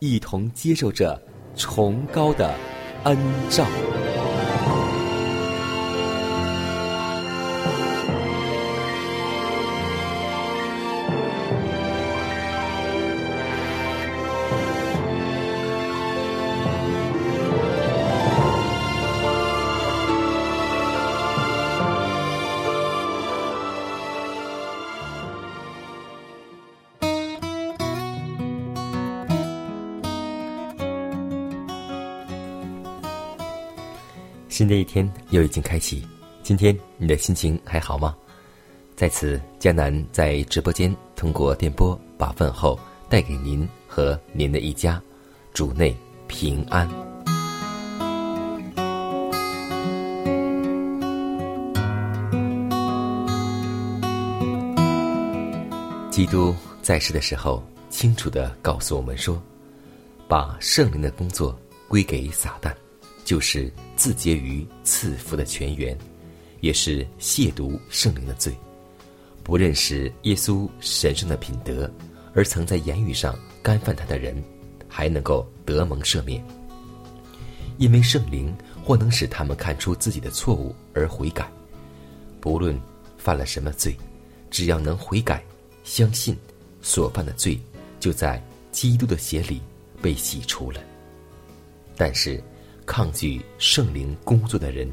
一同接受着崇高的恩照。新的一天又已经开启，今天你的心情还好吗？在此，江南在直播间通过电波把问候带给您和您的一家，主内平安。基督在世的时候，清楚的告诉我们说，把圣灵的工作归给撒旦，就是自结于赐福的泉源，也是亵渎圣灵的罪。不认识耶稣神圣的品德，而曾在言语上干犯他的人，还能够得蒙赦免，因为圣灵或能使他们看出自己的错误而悔改。不论犯了什么罪，只要能悔改。相信所犯的罪就在基督的血里被洗除了。但是，抗拒圣灵工作的人，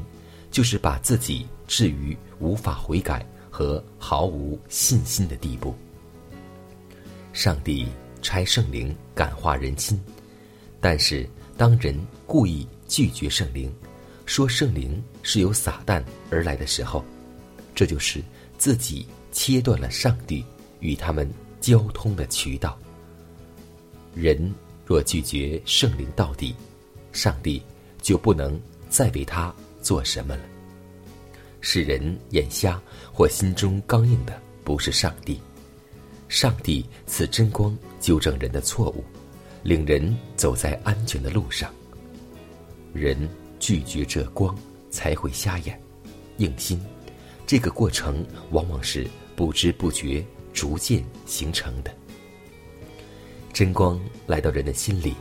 就是把自己置于无法悔改和毫无信心的地步。上帝差圣灵感化人心，但是当人故意拒绝圣灵，说圣灵是由撒旦而来的时候，这就是自己切断了上帝。与他们交通的渠道。人若拒绝圣灵到底，上帝就不能再为他做什么了。使人眼瞎或心中刚硬的，不是上帝。上帝赐真光纠正人的错误，领人走在安全的路上。人拒绝这光，才会瞎眼、硬心。这个过程往往是不知不觉。逐渐形成的真光来到人的心里，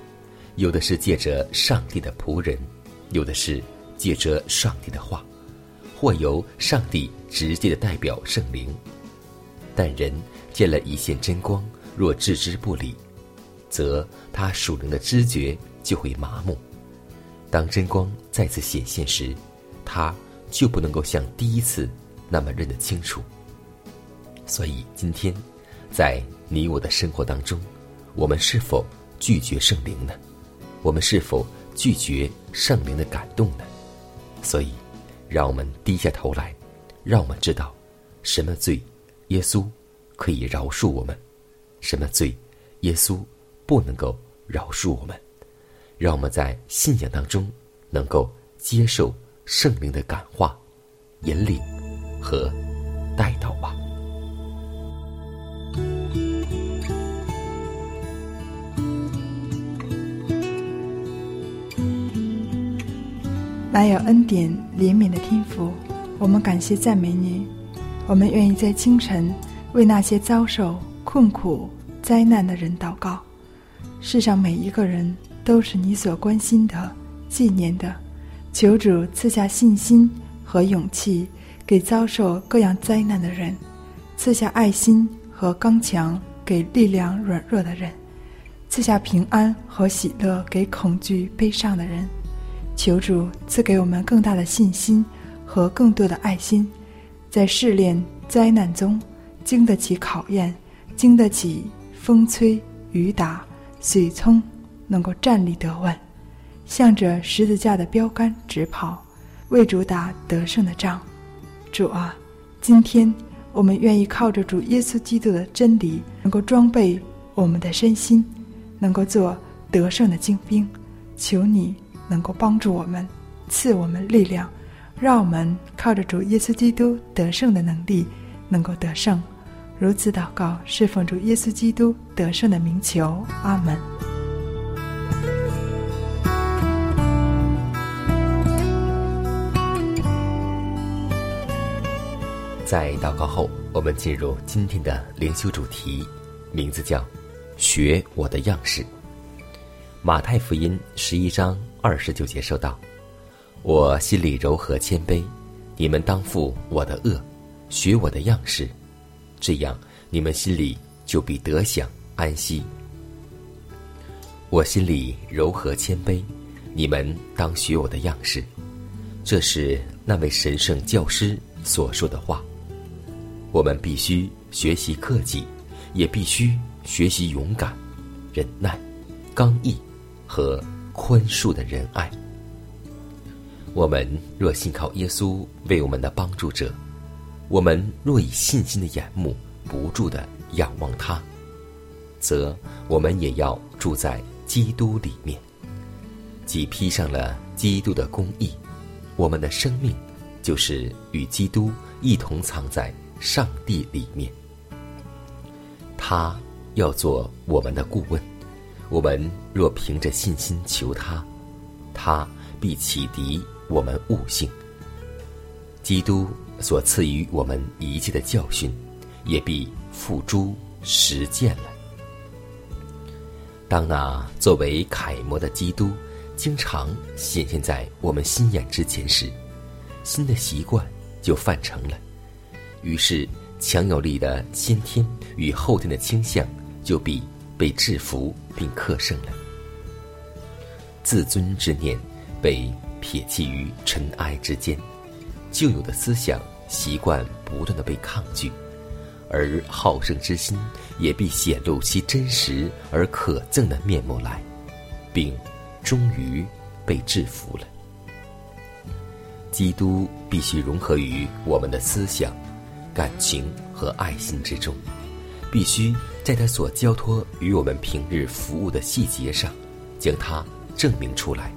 有的是借着上帝的仆人，有的是借着上帝的话，或由上帝直接的代表圣灵。但人见了一线真光，若置之不理，则他属灵的知觉就会麻木。当真光再次显现时，他就不能够像第一次那么认得清楚。所以，今天，在你我的生活当中，我们是否拒绝圣灵呢？我们是否拒绝圣灵的感动呢？所以，让我们低下头来，让我们知道，什么罪，耶稣可以饶恕我们；什么罪，耶稣不能够饶恕我们。让我们在信仰当中，能够接受圣灵的感化、引领和带导吧。满有恩典、怜悯的天父，我们感谢赞美你。我们愿意在清晨为那些遭受困苦、灾难的人祷告。世上每一个人都是你所关心的、纪念的。求主赐下信心和勇气给遭受各样灾难的人，赐下爱心和刚强给力量软弱的人，赐下平安和喜乐给恐惧悲伤的人。求主赐给我们更大的信心和更多的爱心，在试炼灾难中经得起考验，经得起风吹雨打、水冲，能够站立得稳，向着十字架的标杆直跑，为主打得胜的仗。主啊，今天我们愿意靠着主耶稣基督的真理，能够装备我们的身心，能够做得胜的精兵。求你。能够帮助我们，赐我们力量，让我们靠着主耶稣基督得胜的能力，能够得胜。如此祷告，侍奉主耶稣基督得胜的名求。阿门。在祷告后，我们进入今天的灵修主题，名字叫“学我的样式”。马太福音十一章。二十九节说道：“我心里柔和谦卑，你们当负我的恶，学我的样式，这样你们心里就必得享安息。我心里柔和谦卑，你们当学我的样式。”这是那位神圣教师所说的话。我们必须学习克己，也必须学习勇敢、忍耐、刚毅和。宽恕的仁爱。我们若信靠耶稣为我们的帮助者，我们若以信心的眼目不住的仰望他，则我们也要住在基督里面，既披上了基督的公义，我们的生命就是与基督一同藏在上帝里面。他要做我们的顾问。我们若凭着信心求他，他必启迪我们悟性。基督所赐予我们一切的教训，也必付诸实践了。当那作为楷模的基督经常显现在我们心眼之前时，新的习惯就范成了。于是，强有力的先天与后天的倾向就必。被制服并克胜了，自尊之念被撇弃于尘埃之间，旧有的思想习惯不断的被抗拒，而好胜之心也必显露其真实而可憎的面目来，并终于被制服了。基督必须融合于我们的思想、感情和爱心之中。必须在他所交托与我们平日服务的细节上，将它证明出来。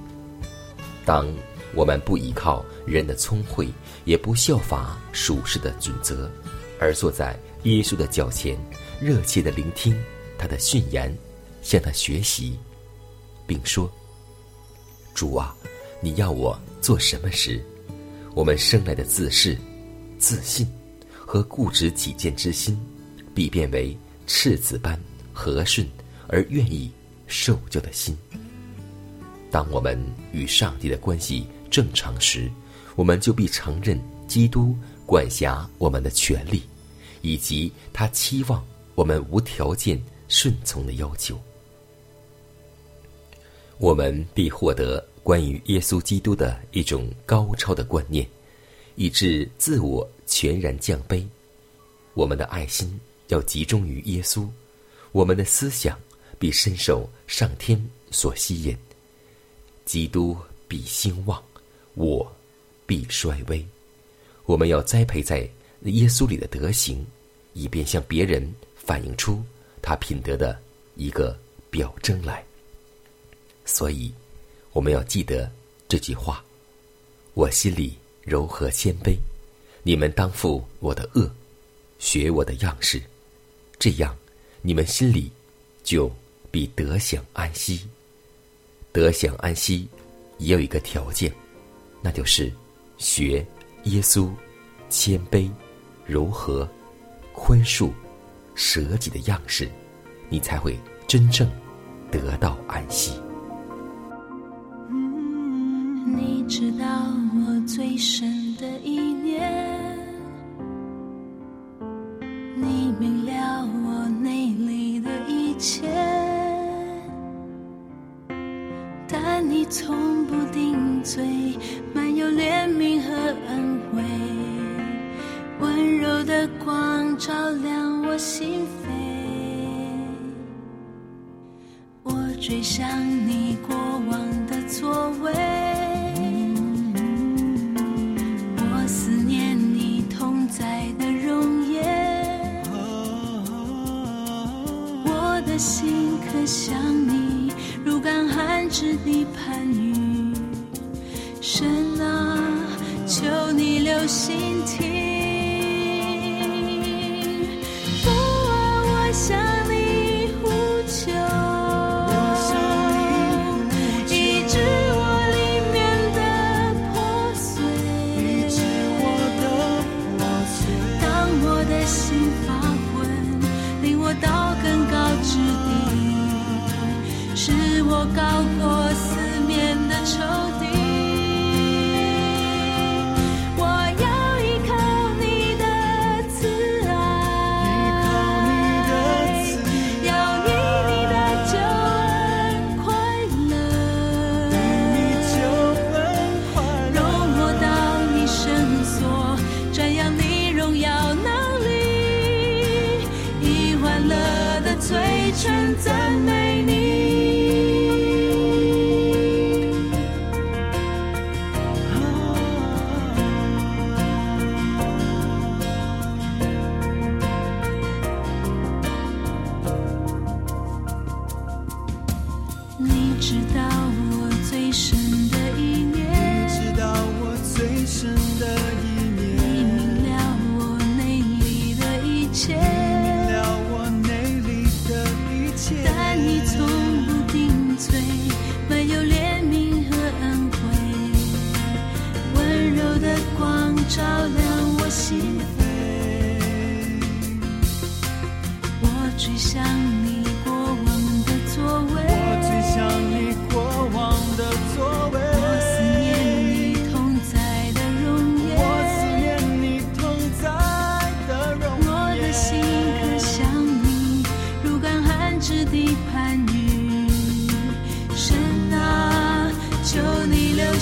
当我们不依靠人的聪慧，也不效法属世的准则，而坐在耶稣的脚前，热切的聆听他的训言，向他学习，并说：“主啊，你要我做什么时，我们生来的自恃、自信和固执己见之心。”必变为赤子般和顺而愿意受教的心。当我们与上帝的关系正常时，我们就必承认基督管辖我们的权利，以及他期望我们无条件顺从的要求。我们必获得关于耶稣基督的一种高超的观念，以致自我全然降卑。我们的爱心。要集中于耶稣，我们的思想必深受上天所吸引。基督必兴旺，我必衰微。我们要栽培在耶稣里的德行，以便向别人反映出他品德的一个表征来。所以，我们要记得这句话：我心里柔和谦卑，你们当负我的恶，学我的样式。这样，你们心里就比得享安息。得享安息，也有一个条件，那就是学耶稣谦卑、柔和、宽恕、舍己的样式，你才会真正得到安息。有心跳。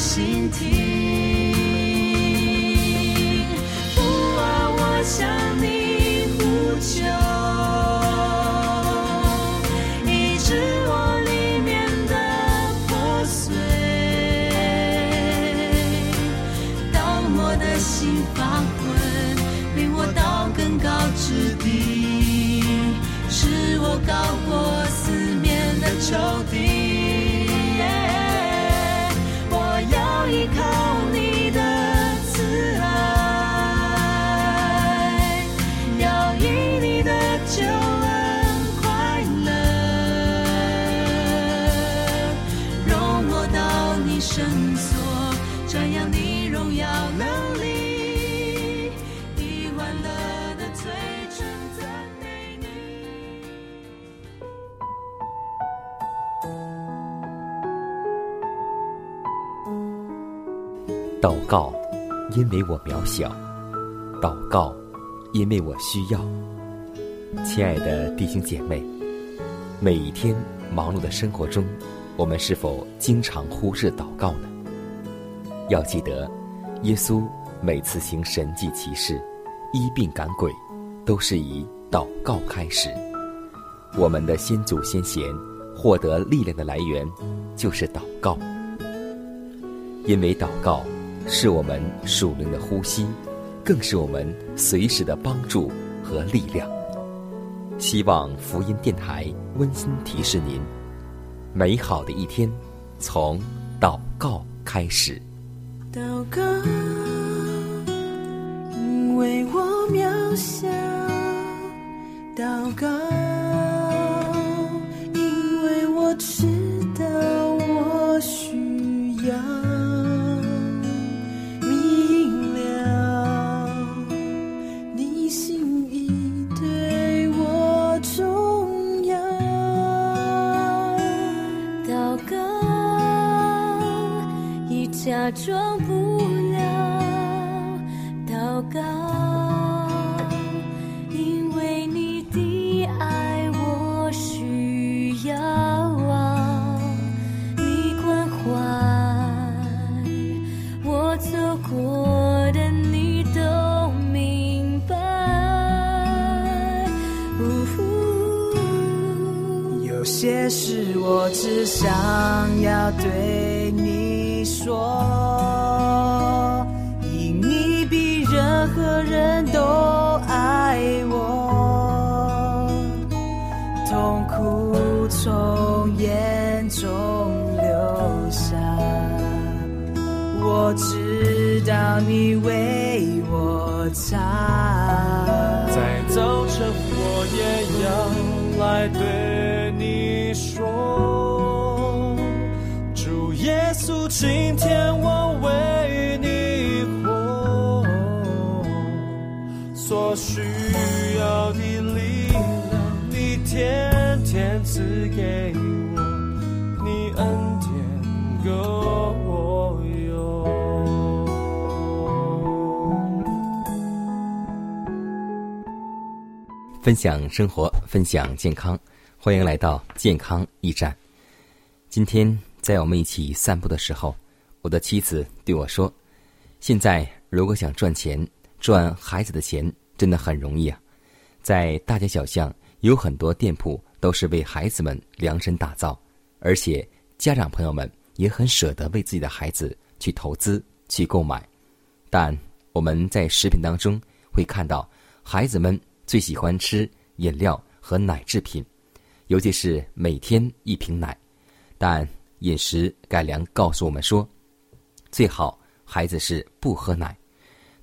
倾听。这样你荣耀能力。祷告，因为我渺小；祷告，因为我需要。亲爱的弟兄姐妹，每一天忙碌的生活中，我们是否经常忽视祷告呢？要记得，耶稣每次行神迹奇事，医病赶鬼，都是以祷告开始。我们的先祖先贤获得力量的来源就是祷告。因为祷告是我们属灵的呼吸，更是我们随时的帮助和力量。希望福音电台温馨提示您，美好的一天从祷告开始。祷告因为我渺小祷告。是我只想要对你说，因你比任何人都爱我，痛苦从眼中流下，我知道你为我擦。今天我为你活，所需要的力量，你天天赐给我，你恩典够我用。分享生活，分享健康，欢迎来到健康驿站。今天在我们一起散步的时候，我的妻子对我说：“现在如果想赚钱，赚孩子的钱，真的很容易啊！在大街小巷有很多店铺都是为孩子们量身打造，而且家长朋友们也很舍得为自己的孩子去投资、去购买。但我们在食品当中会看到，孩子们最喜欢吃饮料和奶制品，尤其是每天一瓶奶。但饮食改良告诉我们说，最好孩子是不喝奶。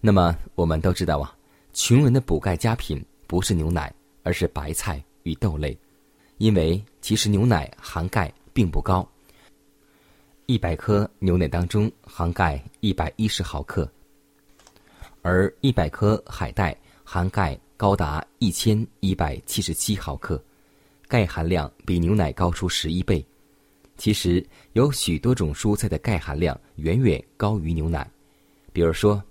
那么我们都知道啊，穷人的补钙佳品不是牛奶，而是白菜与豆类，因为其实牛奶含钙并不高。一百克牛奶当中含钙一百一十毫克，而一百颗海带含钙高达一千一百七十七毫克，钙含量比牛奶高出十一倍。其实有许多种蔬菜的钙含量远远高于牛奶，比如说，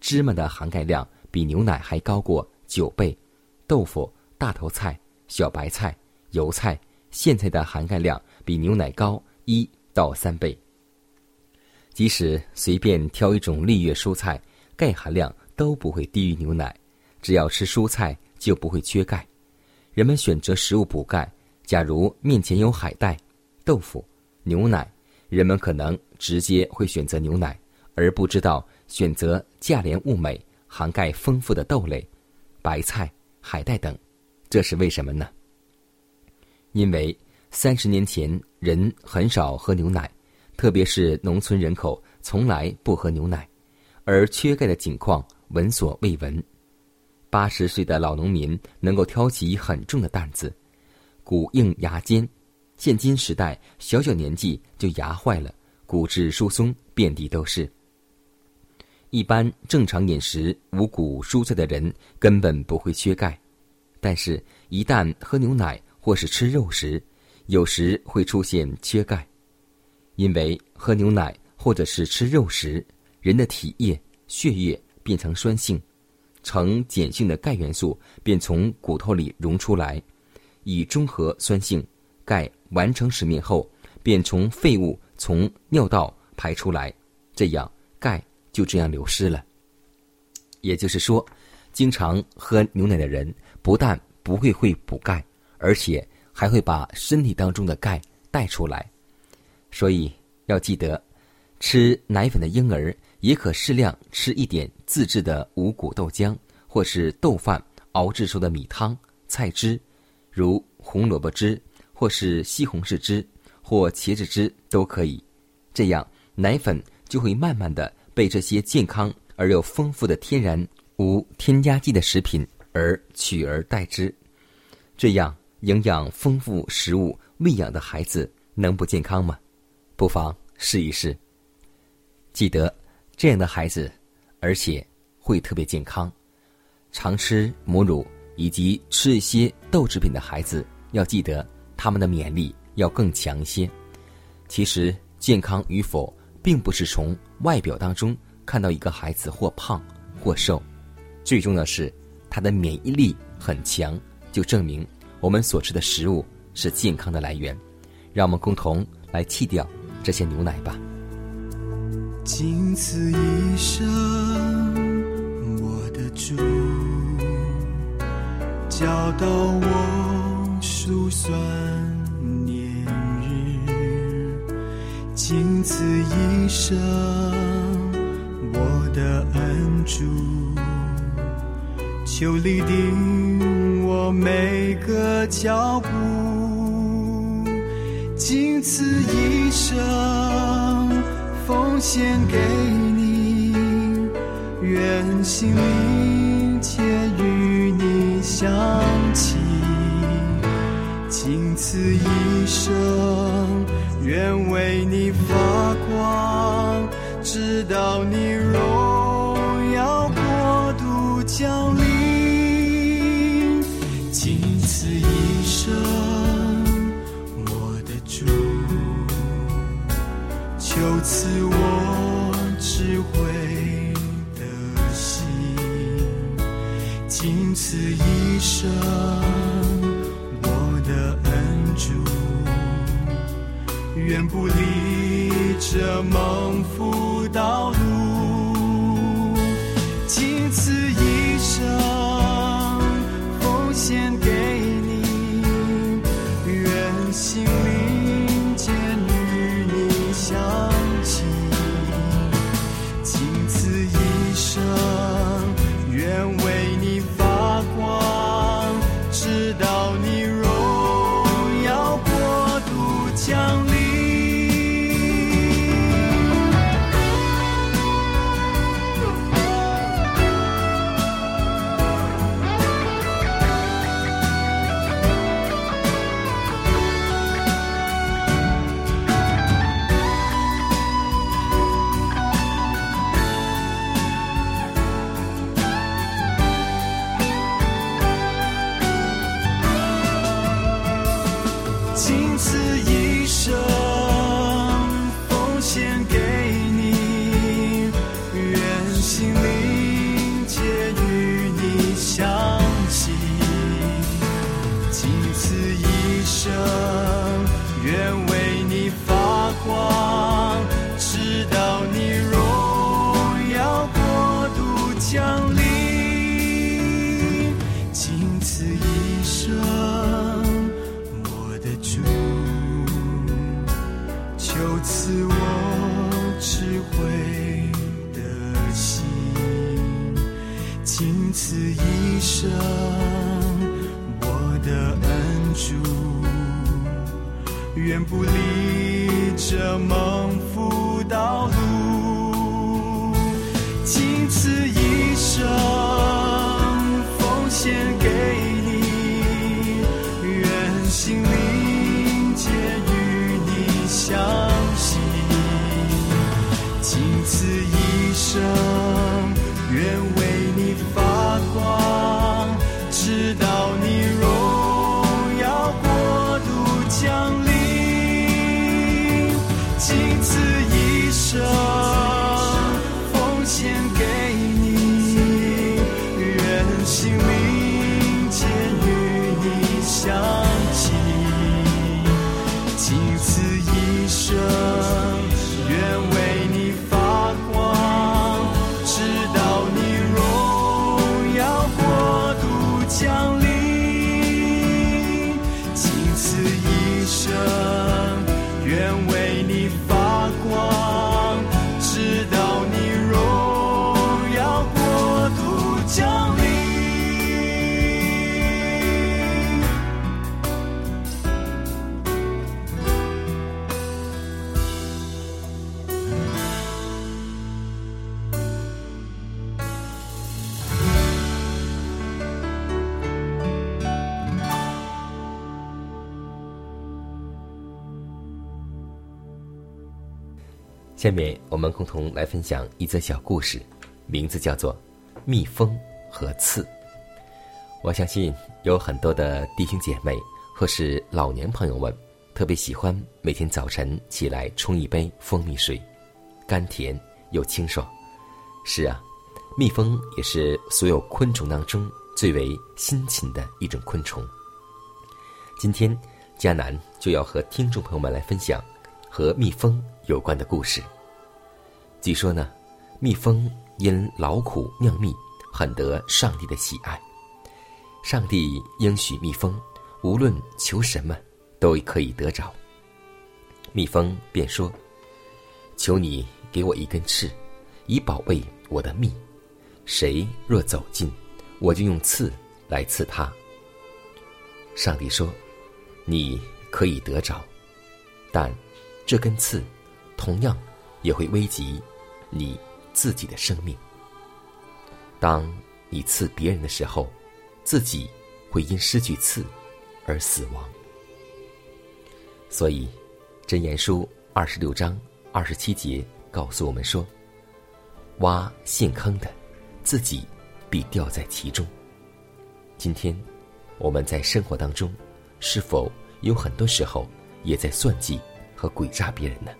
芝麻的含钙量比牛奶还高过九倍，豆腐、大头菜、小白菜、油菜、苋菜的含钙量比牛奶高一到三倍。即使随便挑一种绿叶蔬菜，钙含量都不会低于牛奶。只要吃蔬菜，就不会缺钙。人们选择食物补钙，假如面前有海带、豆腐、牛奶，人们可能直接会选择牛奶，而不知道选择价廉物美、含钙丰富的豆类、白菜、海带等。这是为什么呢？因为三十年前人很少喝牛奶，特别是农村人口从来不喝牛奶，而缺钙的情况闻所未闻。八十岁的老农民能够挑起很重的担子，骨硬牙坚。现今时代，小小年纪就牙坏了，骨质疏松遍地都是。一般正常饮食五谷蔬菜的人根本不会缺钙，但是，一旦喝牛奶或是吃肉时，有时会出现缺钙。因为喝牛奶或者是吃肉时，人的体液、血液变成酸性，呈碱性的钙元素便从骨头里溶出来，以中和酸性。钙完成使命后，便从废物从尿道排出来，这样钙就这样流失了。也就是说，经常喝牛奶的人不但不会会补钙，而且还会把身体当中的钙带出来。所以要记得，吃奶粉的婴儿也可适量吃一点自制的五谷豆浆，或是豆饭熬制出的米汤、菜汁，如红萝卜汁。或是西红柿汁或茄子汁都可以，这样奶粉就会慢慢的被这些健康而又丰富的天然无添加剂的食品而取而代之。这样营养丰富食物喂养的孩子能不健康吗？不妨试一试。记得这样的孩子，而且会特别健康。常吃母乳以及吃一些豆制品的孩子，要记得。他们的免疫力要更强些。其实，健康与否，并不是从外表当中看到一个孩子或胖或瘦，最重要的是他的免疫力很强，就证明我们所吃的食物是健康的来源。让我们共同来弃掉这些牛奶吧。仅此一生，我的主教导我数算年日。仅此一生，我的恩主求立定我每个脚步。仅此一生。奉献给你，愿心灵此一生，愿为你发光，直到你荣耀国度降临。仅此一生。我的主，求赐我智慧的心，仅此一生，愿不离下面我们共同来分享一则小故事，名字叫做《蜜蜂和刺》。我相信有很多的弟兄姐妹或是老年朋友们，特别喜欢每天早晨起来冲一杯蜂蜜水，甘甜又清爽。是啊，蜜蜂也是所有昆虫当中最为辛勤的一种昆虫。今天，迦南就要和听众朋友们来分享和蜜蜂有关的故事。据说呢，蜜蜂因劳苦酿蜜，很得上帝的喜爱。上帝应许蜜蜂，无论求什么，都可以得着。蜜蜂便说：“求你给我一根刺，以保卫我的蜜。谁若走近，我就用刺来刺他。”上帝说。你可以得着，但这根刺同样也会危及你自己的生命。当你刺别人的时候，自己会因失去刺而死亡。所以，《真言书》二十六章二十七节告诉我们说：“挖陷坑的，自己必掉在其中。”今天，我们在生活当中。是否有很多时候也在算计和诡诈别人呢？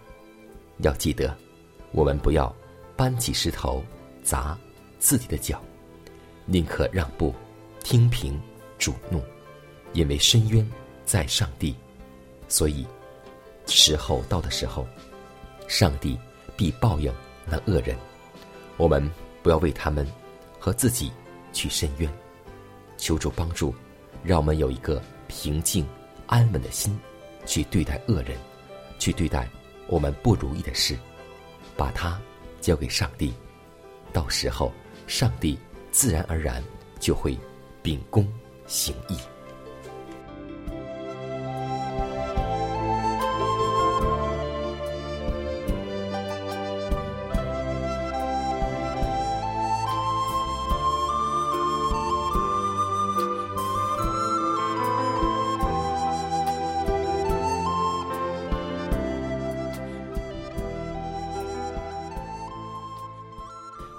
要记得，我们不要搬起石头砸自己的脚，宁可让步，听凭主怒，因为深渊在上帝，所以时候到的时候，上帝必报应那恶人。我们不要为他们和自己去深渊，求助帮助，让我们有一个。平静、安稳的心，去对待恶人，去对待我们不如意的事，把它交给上帝。到时候，上帝自然而然就会秉公行义。